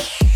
Yeah.